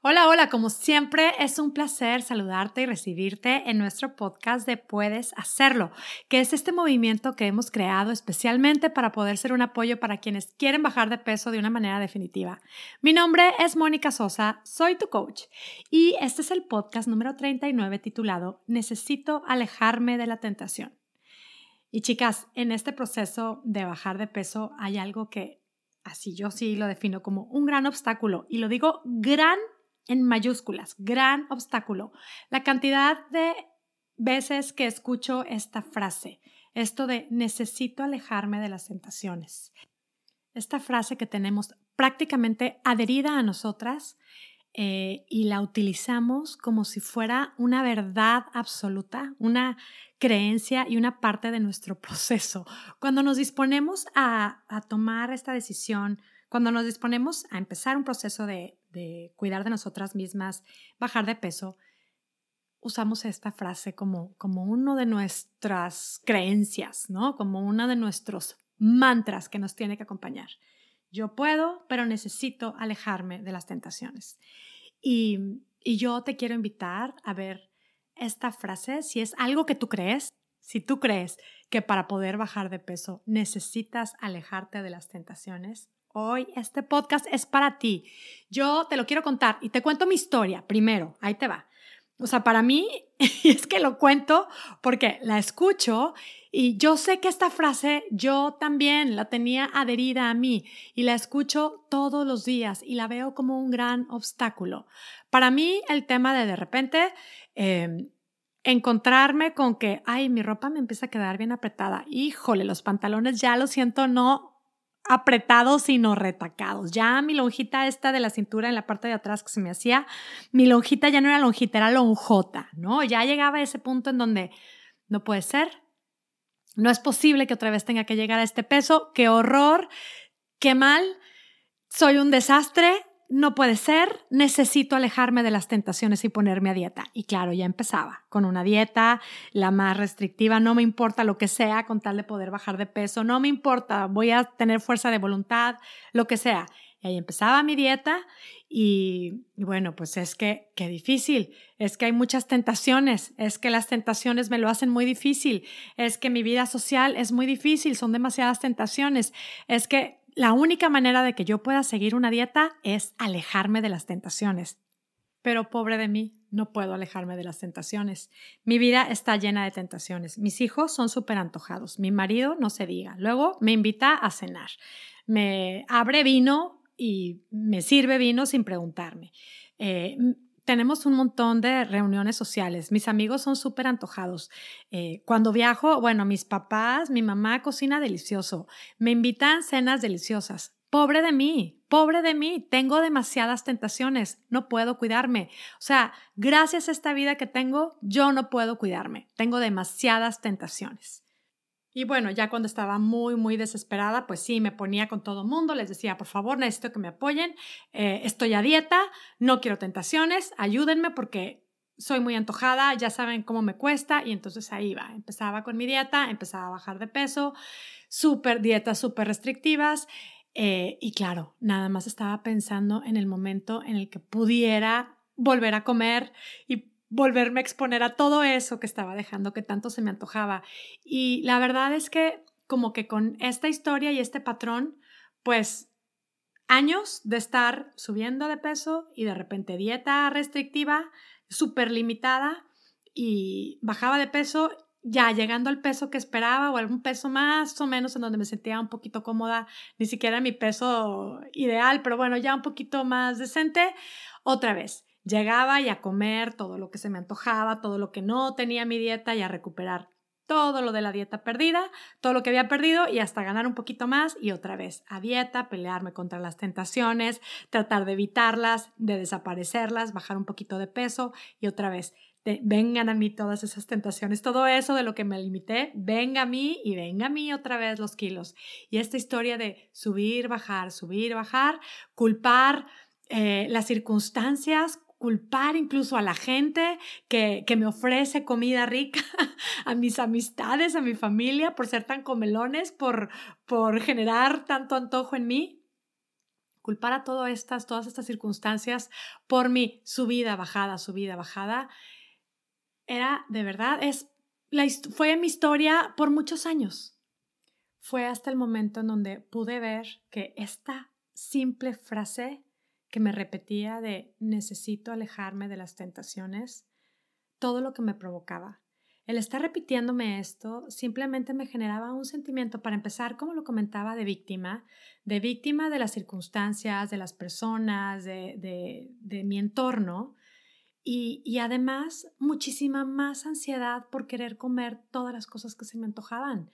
Hola, hola, como siempre es un placer saludarte y recibirte en nuestro podcast de Puedes Hacerlo, que es este movimiento que hemos creado especialmente para poder ser un apoyo para quienes quieren bajar de peso de una manera definitiva. Mi nombre es Mónica Sosa, soy tu coach y este es el podcast número 39 titulado Necesito alejarme de la tentación. Y chicas, en este proceso de bajar de peso hay algo que así yo sí lo defino como un gran obstáculo y lo digo gran en mayúsculas, gran obstáculo. La cantidad de veces que escucho esta frase, esto de necesito alejarme de las tentaciones. Esta frase que tenemos prácticamente adherida a nosotras eh, y la utilizamos como si fuera una verdad absoluta, una creencia y una parte de nuestro proceso. Cuando nos disponemos a, a tomar esta decisión, cuando nos disponemos a empezar un proceso de, de cuidar de nosotras mismas, bajar de peso, usamos esta frase como, como uno de nuestras creencias, ¿no? Como uno de nuestros mantras que nos tiene que acompañar. Yo puedo, pero necesito alejarme de las tentaciones. Y, y yo te quiero invitar a ver esta frase, si es algo que tú crees, si tú crees que para poder bajar de peso necesitas alejarte de las tentaciones, Hoy este podcast es para ti. Yo te lo quiero contar y te cuento mi historia primero. Ahí te va. O sea, para mí, es que lo cuento porque la escucho y yo sé que esta frase yo también la tenía adherida a mí y la escucho todos los días y la veo como un gran obstáculo. Para mí, el tema de de repente em, encontrarme con que, ay, mi ropa me empieza a quedar bien apretada. Híjole, los pantalones ya lo siento, no apretados sino retacados. Ya mi lonjita esta de la cintura en la parte de atrás que se me hacía, mi lonjita ya no era lonjita, era lonjota, ¿no? Ya llegaba a ese punto en donde no puede ser, no es posible que otra vez tenga que llegar a este peso, qué horror, qué mal, soy un desastre, no puede ser, necesito alejarme de las tentaciones y ponerme a dieta. Y claro, ya empezaba con una dieta, la más restrictiva, no me importa lo que sea con tal de poder bajar de peso, no me importa, voy a tener fuerza de voluntad, lo que sea. Y ahí empezaba mi dieta y, bueno, pues es que, qué difícil, es que hay muchas tentaciones, es que las tentaciones me lo hacen muy difícil, es que mi vida social es muy difícil, son demasiadas tentaciones, es que la única manera de que yo pueda seguir una dieta es alejarme de las tentaciones. Pero pobre de mí, no puedo alejarme de las tentaciones. Mi vida está llena de tentaciones. Mis hijos son súper antojados. Mi marido no se diga. Luego me invita a cenar. Me abre vino y me sirve vino sin preguntarme. Eh, tenemos un montón de reuniones sociales. Mis amigos son súper antojados. Eh, cuando viajo, bueno, mis papás, mi mamá cocina delicioso. Me invitan cenas deliciosas. Pobre de mí, pobre de mí, tengo demasiadas tentaciones, no puedo cuidarme. O sea, gracias a esta vida que tengo, yo no puedo cuidarme, tengo demasiadas tentaciones. Y bueno, ya cuando estaba muy, muy desesperada, pues sí, me ponía con todo mundo, les decía, por favor, necesito que me apoyen, eh, estoy a dieta, no quiero tentaciones, ayúdenme porque soy muy antojada, ya saben cómo me cuesta y entonces ahí va, empezaba con mi dieta, empezaba a bajar de peso, súper dietas súper restrictivas eh, y claro, nada más estaba pensando en el momento en el que pudiera volver a comer y volverme a exponer a todo eso que estaba dejando, que tanto se me antojaba. Y la verdad es que como que con esta historia y este patrón, pues años de estar subiendo de peso y de repente dieta restrictiva, súper limitada y bajaba de peso ya llegando al peso que esperaba o algún peso más o menos en donde me sentía un poquito cómoda, ni siquiera mi peso ideal, pero bueno, ya un poquito más decente, otra vez Llegaba y a comer todo lo que se me antojaba, todo lo que no tenía mi dieta y a recuperar todo lo de la dieta perdida, todo lo que había perdido y hasta ganar un poquito más y otra vez a dieta, pelearme contra las tentaciones, tratar de evitarlas, de desaparecerlas, bajar un poquito de peso y otra vez vengan a mí todas esas tentaciones, todo eso de lo que me limité, venga a mí y venga a mí otra vez los kilos. Y esta historia de subir, bajar, subir, bajar, culpar eh, las circunstancias, culpar incluso a la gente que, que me ofrece comida rica, a mis amistades, a mi familia, por ser tan comelones, por, por generar tanto antojo en mí culpara todas estas, todas estas circunstancias por mi subida, bajada, subida, bajada, era de verdad, es, la, fue mi historia por muchos años. Fue hasta el momento en donde pude ver que esta simple frase que me repetía de necesito alejarme de las tentaciones, todo lo que me provocaba. El estar repitiéndome esto simplemente me generaba un sentimiento, para empezar, como lo comentaba, de víctima, de víctima de las circunstancias, de las personas, de, de, mi entorno, y, y, además muchísima más ansiedad por querer comer todas las cosas que se me antojaban,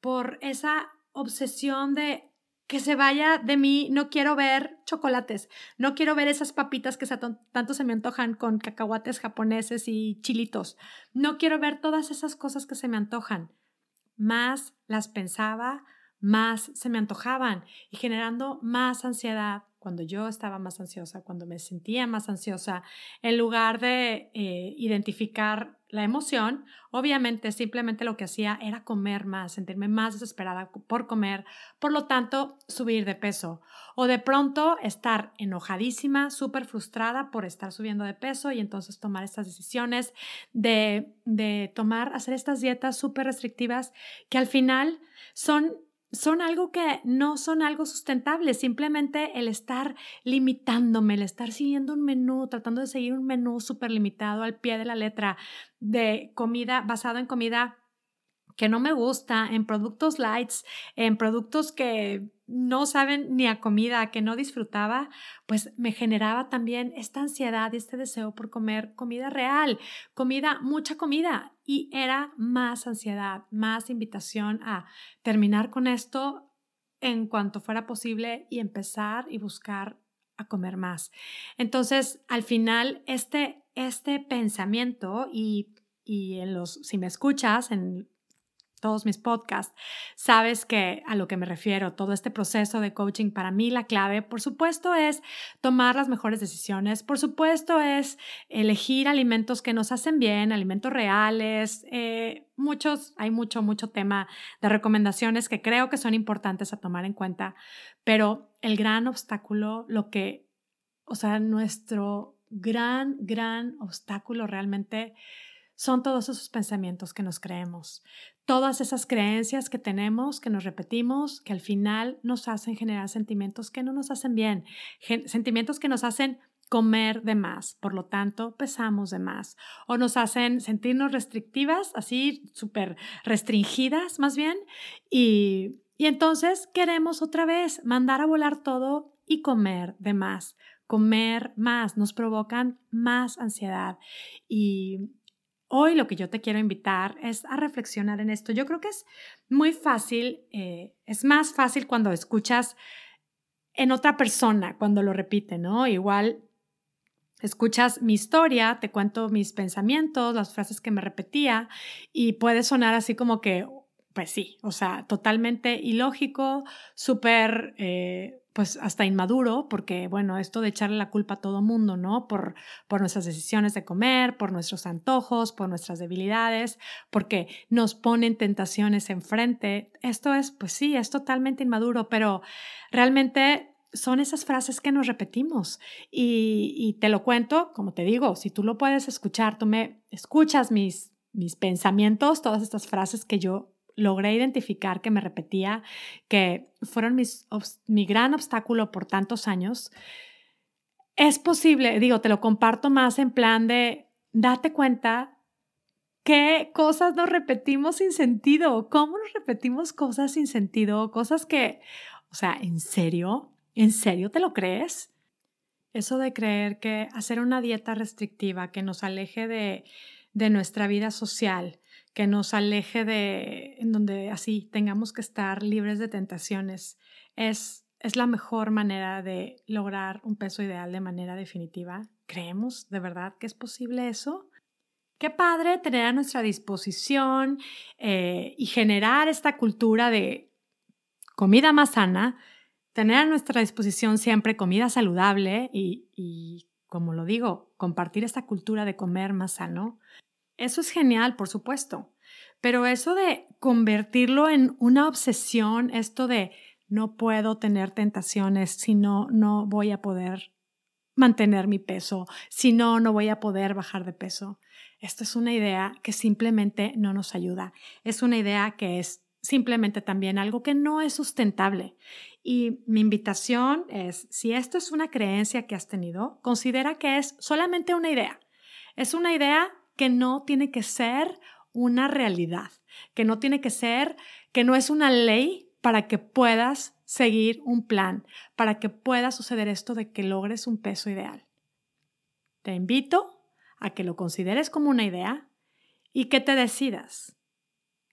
por esa obsesión de que se vaya de mí, no quiero ver chocolates, no quiero ver esas papitas que tanto se me antojan con cacahuates japoneses y chilitos, no quiero ver todas esas cosas que se me antojan. Más las pensaba, más se me antojaban y generando más ansiedad, cuando yo estaba más ansiosa, cuando me sentía más ansiosa, en lugar de eh, identificar la emoción, obviamente simplemente lo que hacía era comer más, sentirme más desesperada por comer, por lo tanto subir de peso. O de pronto estar enojadísima, súper frustrada por estar subiendo de peso y entonces tomar estas decisiones de, de tomar, hacer estas dietas súper restrictivas que al final son son algo que no son algo sustentable, simplemente el estar limitándome, el estar siguiendo un menú, tratando de seguir un menú súper limitado al pie de la letra de comida basado en comida que no me gusta, en productos lights, en productos que no saben ni a comida, que no disfrutaba, pues me generaba también esta ansiedad y este deseo por comer comida real, comida, mucha comida. Y era más ansiedad, más invitación a terminar con esto en cuanto fuera posible y empezar y buscar a comer más. Entonces, al final, este, este pensamiento y, y en los, si me escuchas, en todos mis podcasts, sabes que a lo que me refiero, todo este proceso de coaching, para mí la clave, por supuesto, es tomar las mejores decisiones, por supuesto, es elegir alimentos que nos hacen bien, alimentos reales, eh, muchos, hay mucho, mucho tema de recomendaciones que creo que son importantes a tomar en cuenta, pero el gran obstáculo, lo que, o sea, nuestro gran, gran obstáculo realmente son todos esos pensamientos que nos creemos, todas esas creencias que tenemos, que nos repetimos, que al final nos hacen generar sentimientos que no nos hacen bien, sentimientos que nos hacen comer de más, por lo tanto pesamos de más, o nos hacen sentirnos restrictivas, así súper restringidas más bien, y, y entonces queremos otra vez mandar a volar todo y comer de más. Comer más nos provocan más ansiedad y Hoy lo que yo te quiero invitar es a reflexionar en esto. Yo creo que es muy fácil, eh, es más fácil cuando escuchas en otra persona, cuando lo repite, ¿no? Igual escuchas mi historia, te cuento mis pensamientos, las frases que me repetía y puede sonar así como que, pues sí, o sea, totalmente ilógico, súper eh, pues hasta inmaduro, porque bueno, esto de echarle la culpa a todo mundo, ¿no? Por, por nuestras decisiones de comer, por nuestros antojos, por nuestras debilidades, porque nos ponen tentaciones enfrente. Esto es, pues sí, es totalmente inmaduro, pero realmente son esas frases que nos repetimos. Y, y te lo cuento, como te digo, si tú lo puedes escuchar, tú me escuchas mis, mis pensamientos, todas estas frases que yo logré identificar que me repetía, que fueron mi gran obstáculo por tantos años, es posible, digo, te lo comparto más en plan de, date cuenta qué cosas nos repetimos sin sentido, cómo nos repetimos cosas sin sentido, cosas que, o sea, ¿en serio? ¿En serio te lo crees? Eso de creer que hacer una dieta restrictiva que nos aleje de, de nuestra vida social, que nos aleje de, en donde así tengamos que estar libres de tentaciones, es, es la mejor manera de lograr un peso ideal de manera definitiva. ¿Creemos de verdad que es posible eso? Qué padre tener a nuestra disposición eh, y generar esta cultura de comida más sana, tener a nuestra disposición siempre comida saludable y, y, como lo digo, compartir esta cultura de comer más sano. Eso es genial, por supuesto, pero eso de convertirlo en una obsesión, esto de no puedo tener tentaciones, si no, no voy a poder mantener mi peso, si no, no voy a poder bajar de peso. Esto es una idea que simplemente no nos ayuda. Es una idea que es simplemente también algo que no es sustentable. Y mi invitación es, si esto es una creencia que has tenido, considera que es solamente una idea. Es una idea que no tiene que ser una realidad, que no tiene que ser, que no es una ley para que puedas seguir un plan, para que pueda suceder esto de que logres un peso ideal. Te invito a que lo consideres como una idea y que te decidas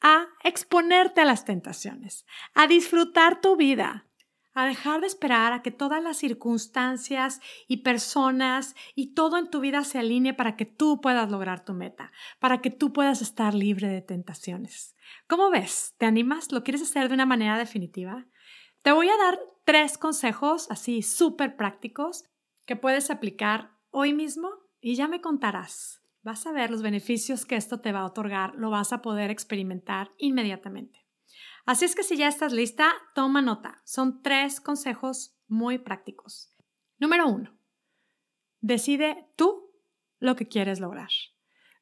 a exponerte a las tentaciones, a disfrutar tu vida, a dejar de esperar a que todas las circunstancias y personas y todo en tu vida se alinee para que tú puedas lograr tu meta, para que tú puedas estar libre de tentaciones. ¿Cómo ves? ¿Te animas? ¿Lo quieres hacer de una manera definitiva? Te voy a dar tres consejos así súper prácticos que puedes aplicar hoy mismo y ya me contarás. Vas a ver los beneficios que esto te va a otorgar, lo vas a poder experimentar inmediatamente. Así es que si ya estás lista, toma nota. Son tres consejos muy prácticos. Número uno, decide tú lo que quieres lograr.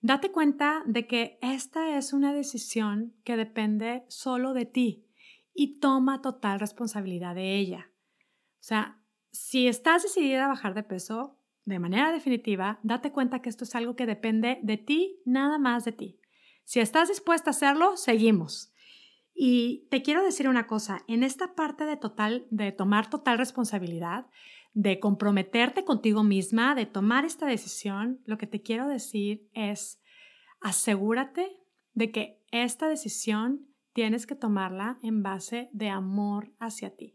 Date cuenta de que esta es una decisión que depende solo de ti y toma total responsabilidad de ella. O sea, si estás decidida a bajar de peso, de manera definitiva, date cuenta que esto es algo que depende de ti, nada más de ti. Si estás dispuesta a hacerlo, seguimos. Y te quiero decir una cosa, en esta parte de total de tomar total responsabilidad, de comprometerte contigo misma, de tomar esta decisión, lo que te quiero decir es asegúrate de que esta decisión tienes que tomarla en base de amor hacia ti.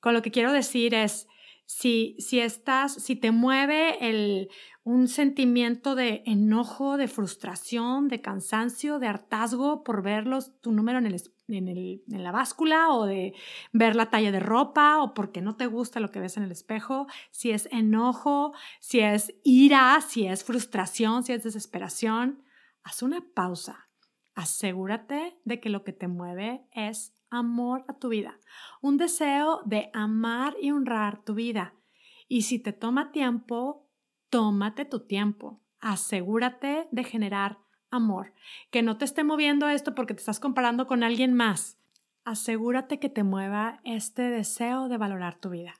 Con lo que quiero decir es, si, si estás, si te mueve el, un sentimiento de enojo, de frustración, de cansancio, de hartazgo por ver tu número en, en, el, en la báscula o de ver la talla de ropa o porque no te gusta lo que ves en el espejo, si es enojo, si es ira, si es frustración, si es desesperación, haz una pausa. Asegúrate de que lo que te mueve es amor a tu vida, un deseo de amar y honrar tu vida. Y si te toma tiempo, tómate tu tiempo. Asegúrate de generar amor, que no te esté moviendo esto porque te estás comparando con alguien más. Asegúrate que te mueva este deseo de valorar tu vida.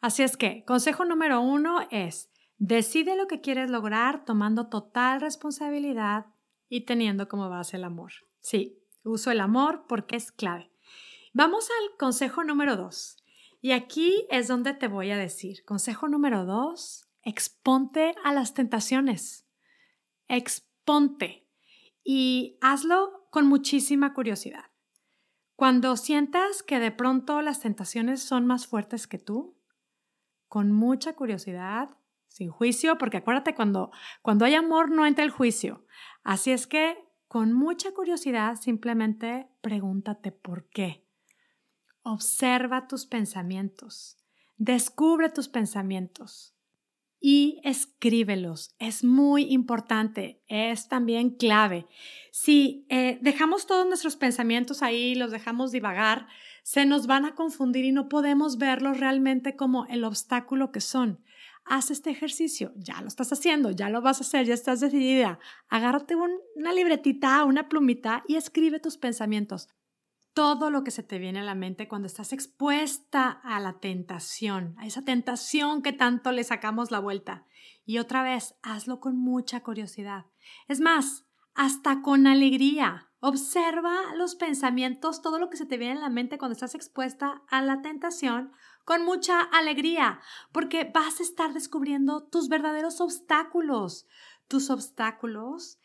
Así es que, consejo número uno es, decide lo que quieres lograr tomando total responsabilidad y teniendo como base el amor. Sí, uso el amor porque es clave. Vamos al consejo número dos. Y aquí es donde te voy a decir, consejo número dos, exponte a las tentaciones. Exponte y hazlo con muchísima curiosidad. Cuando sientas que de pronto las tentaciones son más fuertes que tú, con mucha curiosidad, sin juicio, porque acuérdate, cuando, cuando hay amor no entra el juicio. Así es que con mucha curiosidad simplemente pregúntate por qué. Observa tus pensamientos, descubre tus pensamientos y escríbelos. Es muy importante, es también clave. Si eh, dejamos todos nuestros pensamientos ahí, los dejamos divagar, se nos van a confundir y no podemos verlos realmente como el obstáculo que son. Haz este ejercicio, ya lo estás haciendo, ya lo vas a hacer, ya estás decidida. Agárrate una libretita, una plumita y escribe tus pensamientos todo lo que se te viene a la mente cuando estás expuesta a la tentación, a esa tentación que tanto le sacamos la vuelta. Y otra vez, hazlo con mucha curiosidad. Es más, hasta con alegría. Observa los pensamientos, todo lo que se te viene a la mente cuando estás expuesta a la tentación con mucha alegría, porque vas a estar descubriendo tus verdaderos obstáculos. Tus obstáculos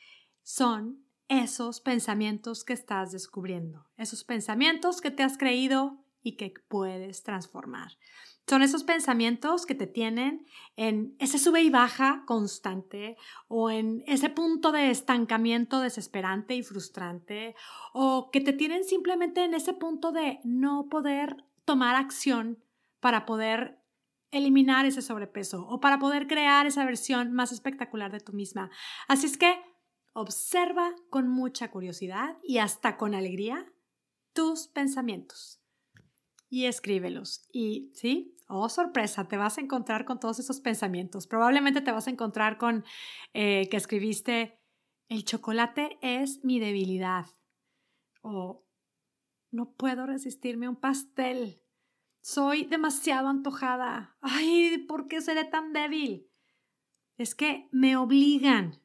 son esos pensamientos que estás descubriendo, esos pensamientos que te has creído y que puedes transformar. Son esos pensamientos que te tienen en ese sube y baja constante o en ese punto de estancamiento desesperante y frustrante o que te tienen simplemente en ese punto de no poder tomar acción para poder eliminar ese sobrepeso o para poder crear esa versión más espectacular de tú misma. Así es que Observa con mucha curiosidad y hasta con alegría tus pensamientos. y escríbelos. Y sí, oh sorpresa, te vas a encontrar con todos esos pensamientos. Probablemente te vas a encontrar con eh, que escribiste, el chocolate es mi debilidad. O no puedo resistirme a un pastel. Soy demasiado antojada. Ay, ¿por qué seré tan débil? Es que me obligan.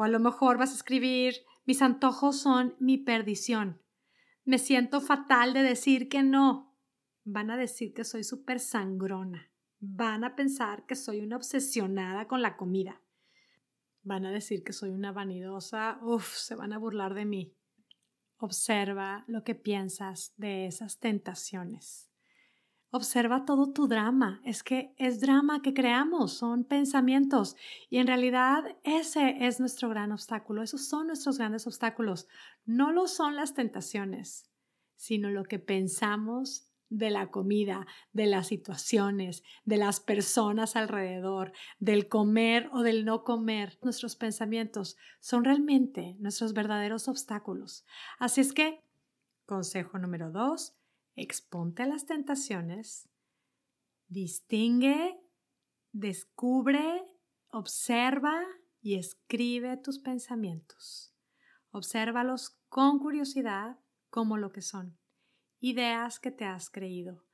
O a lo mejor vas a escribir, mis antojos son mi perdición. Me siento fatal de decir que no. Van a decir que soy súper sangrona. Van a pensar que soy una obsesionada con la comida. Van a decir que soy una vanidosa. Uf, se van a burlar de mí. Observa lo que piensas de esas tentaciones. Observa todo tu drama. Es que es drama que creamos, son pensamientos. Y en realidad ese es nuestro gran obstáculo. Esos son nuestros grandes obstáculos. No lo son las tentaciones, sino lo que pensamos de la comida, de las situaciones, de las personas alrededor, del comer o del no comer. Nuestros pensamientos son realmente nuestros verdaderos obstáculos. Así es que, consejo número dos, exponte las tentaciones, distingue, descubre, observa y escribe tus pensamientos. Obsérvalos con curiosidad como lo que son, ideas que te has creído.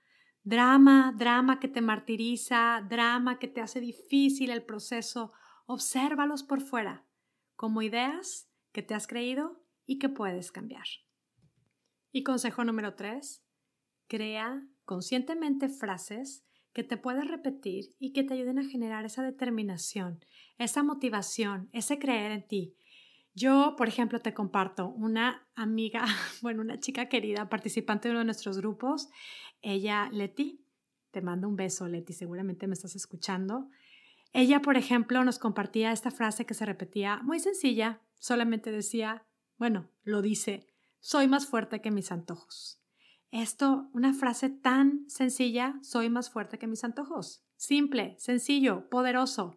Drama, drama que te martiriza, drama que te hace difícil el proceso. Obsérvalos por fuera, como ideas que te has creído y que puedes cambiar. Y consejo número tres, Crea conscientemente frases que te puedas repetir y que te ayuden a generar esa determinación, esa motivación, ese creer en ti. Yo, por ejemplo, te comparto una amiga, bueno, una chica querida, participante de uno de nuestros grupos, ella, Leti, te mando un beso, Leti, seguramente me estás escuchando. Ella, por ejemplo, nos compartía esta frase que se repetía muy sencilla, solamente decía, bueno, lo dice, soy más fuerte que mis antojos. Esto, una frase tan sencilla, soy más fuerte que mis antojos. Simple, sencillo, poderoso.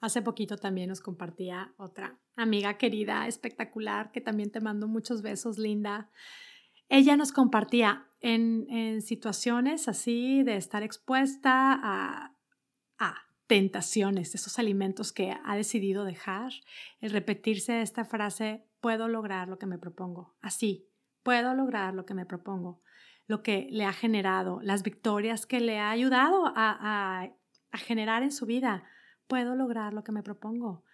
Hace poquito también nos compartía otra amiga querida, espectacular, que también te mando muchos besos, linda. Ella nos compartía en, en situaciones así de estar expuesta a, a tentaciones, esos alimentos que ha decidido dejar, el repetirse esta frase, puedo lograr lo que me propongo. Así, puedo lograr lo que me propongo lo que le ha generado, las victorias que le ha ayudado a, generar en su vida. Puedo lograr lo que me propongo.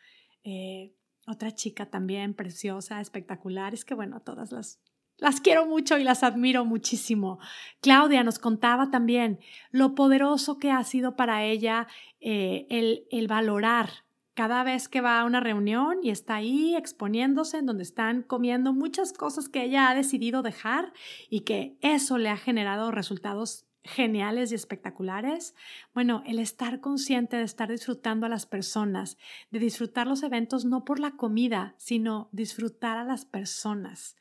Eh, otra chica también preciosa, espectacular. Es que bueno, todas las, las quiero mucho y las admiro muchísimo. Claudia nos contaba también lo poderoso que ha sido para ella eh, el, el valorar cada vez que va a una reunión y está ahí exponiéndose en donde están comiendo muchas cosas que ella ha decidido dejar y que eso le ha generado resultados geniales y espectaculares. Bueno, el estar consciente de estar disfrutando a las personas, de disfrutar los eventos no por la comida, sino disfrutar a las personas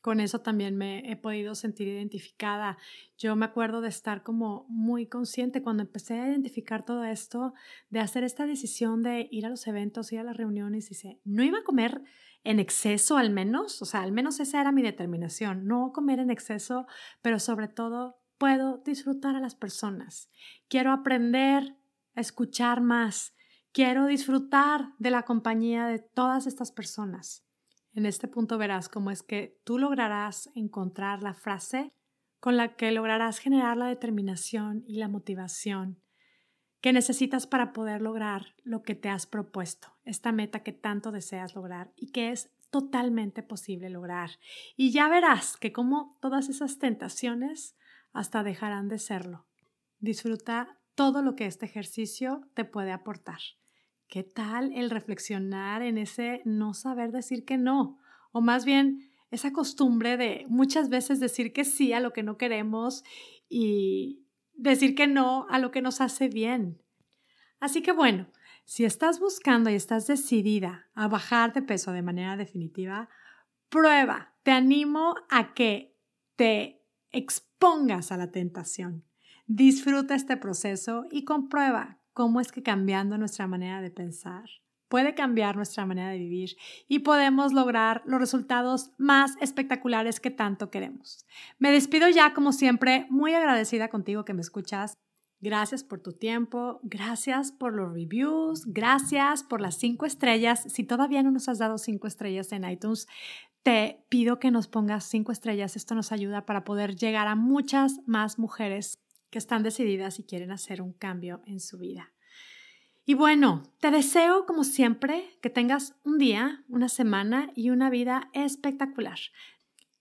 con eso también me he podido sentir identificada. Yo me acuerdo de estar como muy consciente cuando empecé a identificar todo esto, de hacer esta decisión de ir a los eventos, ir a las reuniones y se, no iba a comer en exceso al menos, o sea, al menos esa era mi determinación, no comer en exceso, pero sobre todo puedo disfrutar a las personas. Quiero aprender escuchar más. Quiero disfrutar de la compañía de todas estas personas. En este punto verás cómo es que tú lograrás encontrar la frase con la que lograrás generar la determinación y la motivación que necesitas para poder lograr lo que te has propuesto, esta meta que tanto deseas lograr y que es totalmente posible lograr. Y ya verás que como todas esas tentaciones hasta dejarán de serlo. Disfruta todo lo que este ejercicio te puede aportar. ¿Qué tal el reflexionar en ese no saber decir que no? O más bien esa costumbre de muchas veces decir que sí a lo que no queremos y decir que no a lo que nos hace bien. Así que bueno, si estás buscando y estás decidida a bajar de peso de manera definitiva, prueba, te animo a que te expongas a la tentación. Disfruta este proceso y comprueba cómo es que cambiando nuestra manera de pensar puede cambiar nuestra manera de vivir y podemos lograr los resultados más espectaculares que tanto queremos. Me despido ya, como siempre, muy agradecida contigo que me escuchas. Gracias por tu tiempo, gracias por los reviews, gracias por las cinco estrellas. Si todavía no nos has dado cinco estrellas en iTunes, te pido que nos pongas cinco estrellas. Esto nos ayuda para poder llegar a muchas más mujeres que están decididas y quieren hacer un cambio en su vida. Y bueno, te deseo como siempre que tengas un día, una semana y una vida espectacular.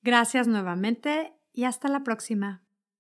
Gracias nuevamente y hasta la próxima.